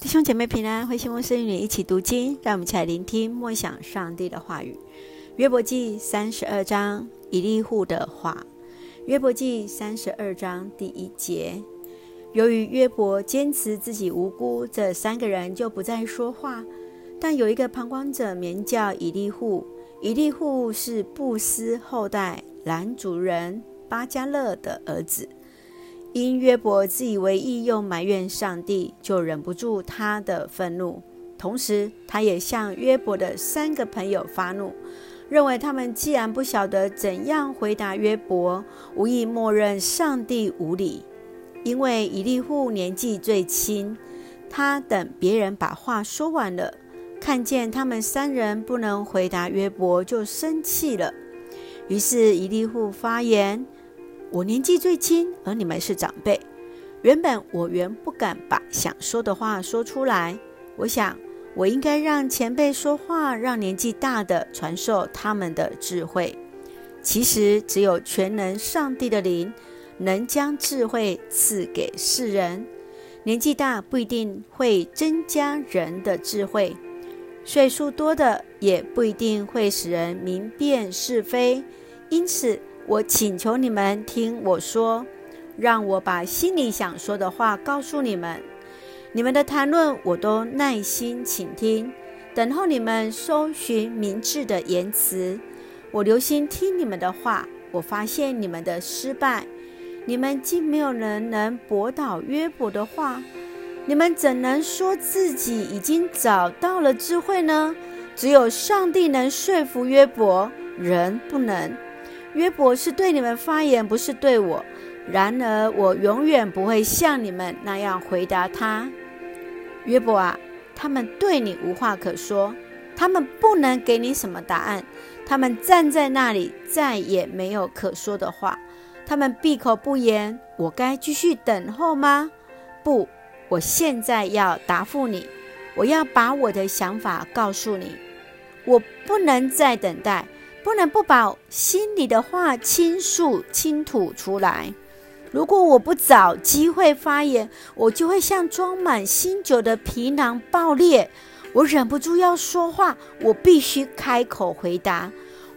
弟兄姐妹平安，欢迎牧师与你一起读经，让我们一起来聆听默想上帝的话语。约伯记三十二章，以利户的话。约伯记三十二章第一节，由于约伯坚持自己无辜，这三个人就不再说话。但有一个旁观者，名叫以利户。以利户是布斯后代兰族人巴加勒的儿子。因约伯自以为意，又埋怨上帝，就忍不住他的愤怒。同时，他也向约伯的三个朋友发怒，认为他们既然不晓得怎样回答约伯，无意默认上帝无理。因为以利户年纪最轻，他等别人把话说完了，看见他们三人不能回答约伯，就生气了。于是以利户发言。我年纪最轻，而你们是长辈。原本我原不敢把想说的话说出来。我想，我应该让前辈说话，让年纪大的传授他们的智慧。其实，只有全能上帝的灵能将智慧赐给世人。年纪大不一定会增加人的智慧，岁数多的也不一定会使人明辨是非。因此，我请求你们听我说，让我把心里想说的话告诉你们。你们的谈论我都耐心倾听，等候你们搜寻明智的言辞。我留心听你们的话，我发现你们的失败。你们既没有人能驳倒约伯的话，你们怎能说自己已经找到了智慧呢？只有上帝能说服约伯，人不能。约伯是对你们发言，不是对我。然而，我永远不会像你们那样回答他。约伯啊，他们对你无话可说，他们不能给你什么答案。他们站在那里，再也没有可说的话。他们闭口不言。我该继续等候吗？不，我现在要答复你。我要把我的想法告诉你。我不能再等待。不能不把心里的话倾诉、倾吐出来。如果我不找机会发言，我就会像装满新酒的皮囊爆裂。我忍不住要说话，我必须开口回答。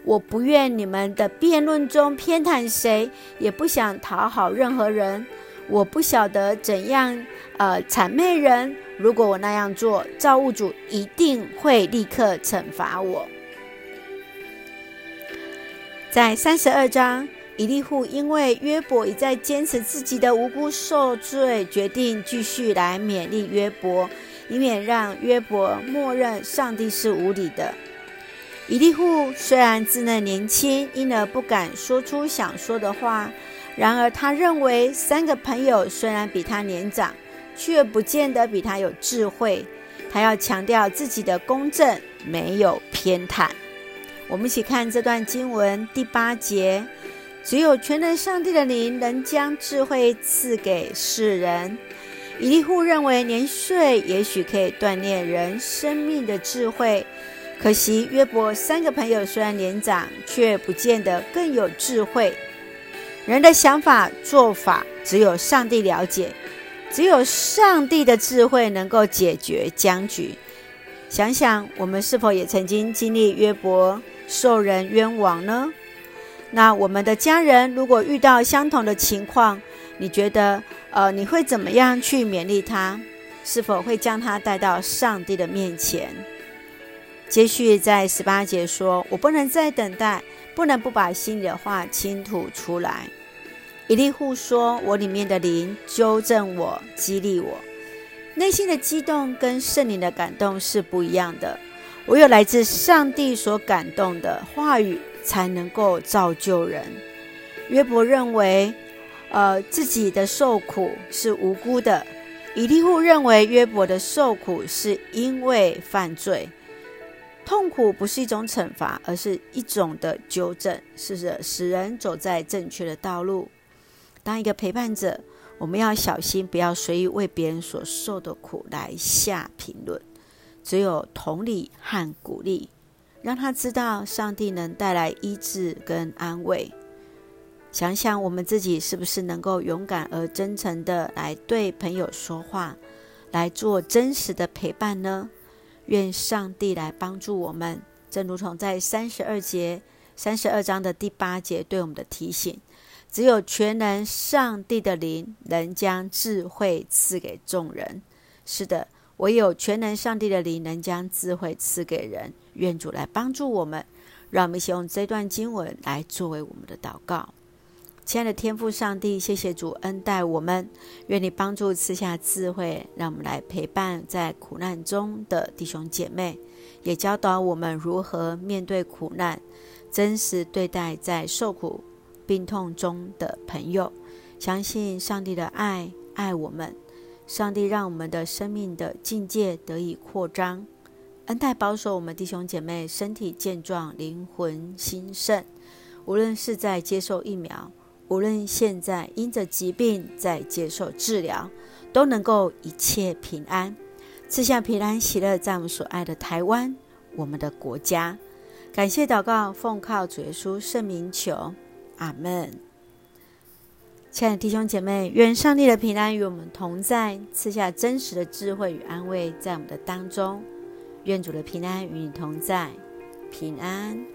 我不愿你们的辩论中偏袒谁，也不想讨好任何人。我不晓得怎样呃谄媚人。如果我那样做，造物主一定会立刻惩罚我。在三十二章，以利户因为约伯一再坚持自己的无辜受罪，决定继续来勉励约伯，以免让约伯默认上帝是无理的。以利户虽然稚嫩年轻，因而不敢说出想说的话，然而他认为三个朋友虽然比他年长，却不见得比他有智慧。他要强调自己的公正，没有偏袒。我们一起看这段经文第八节，只有全能上帝的灵能将智慧赐给世人。以利户认为年岁也许可以锻炼人生命的智慧，可惜约伯三个朋友虽然年长，却不见得更有智慧。人的想法做法，只有上帝了解，只有上帝的智慧能够解决僵局。想想我们是否也曾经经历约伯受人冤枉呢？那我们的家人如果遇到相同的情况，你觉得呃你会怎么样去勉励他？是否会将他带到上帝的面前？接续在十八节说：“我不能再等待，不能不把心里的话倾吐出来。”以利户说：“我里面的灵纠正我，激励我，内心的激动跟圣灵的感动是不一样的。”唯有来自上帝所感动的话语，才能够造就人。约伯认为，呃，自己的受苦是无辜的；以利户认为约伯的受苦是因为犯罪。痛苦不是一种惩罚，而是一种的纠正，是使使人走在正确的道路。当一个陪伴者，我们要小心，不要随意为别人所受的苦来下评论。只有同理和鼓励，让他知道上帝能带来医治跟安慰。想想我们自己是不是能够勇敢而真诚地来对朋友说话，来做真实的陪伴呢？愿上帝来帮助我们，正如同在三十二节、三十二章的第八节对我们的提醒：只有全能上帝的灵能将智慧赐给众人。是的，唯有全能上帝的灵能将智慧赐给人。愿主来帮助我们，让我们一起用这段经文来作为我们的祷告。亲爱的天父上帝，谢谢主恩待我们，愿你帮助赐下智慧，让我们来陪伴在苦难中的弟兄姐妹，也教导我们如何面对苦难，真实对待在受苦病痛中的朋友。相信上帝的爱爱我们，上帝让我们的生命的境界得以扩张，恩待保守我们弟兄姐妹身体健壮，灵魂兴盛，无论是在接受疫苗。无论现在因着疾病在接受治疗，都能够一切平安，赐下平安喜乐，在我们所爱的台湾，我们的国家。感谢祷告，奉靠主耶稣圣名求，阿门。亲爱的弟兄姐妹，愿上帝的平安与我们同在，赐下真实的智慧与安慰在我们的当中。愿主的平安与你同在，平安。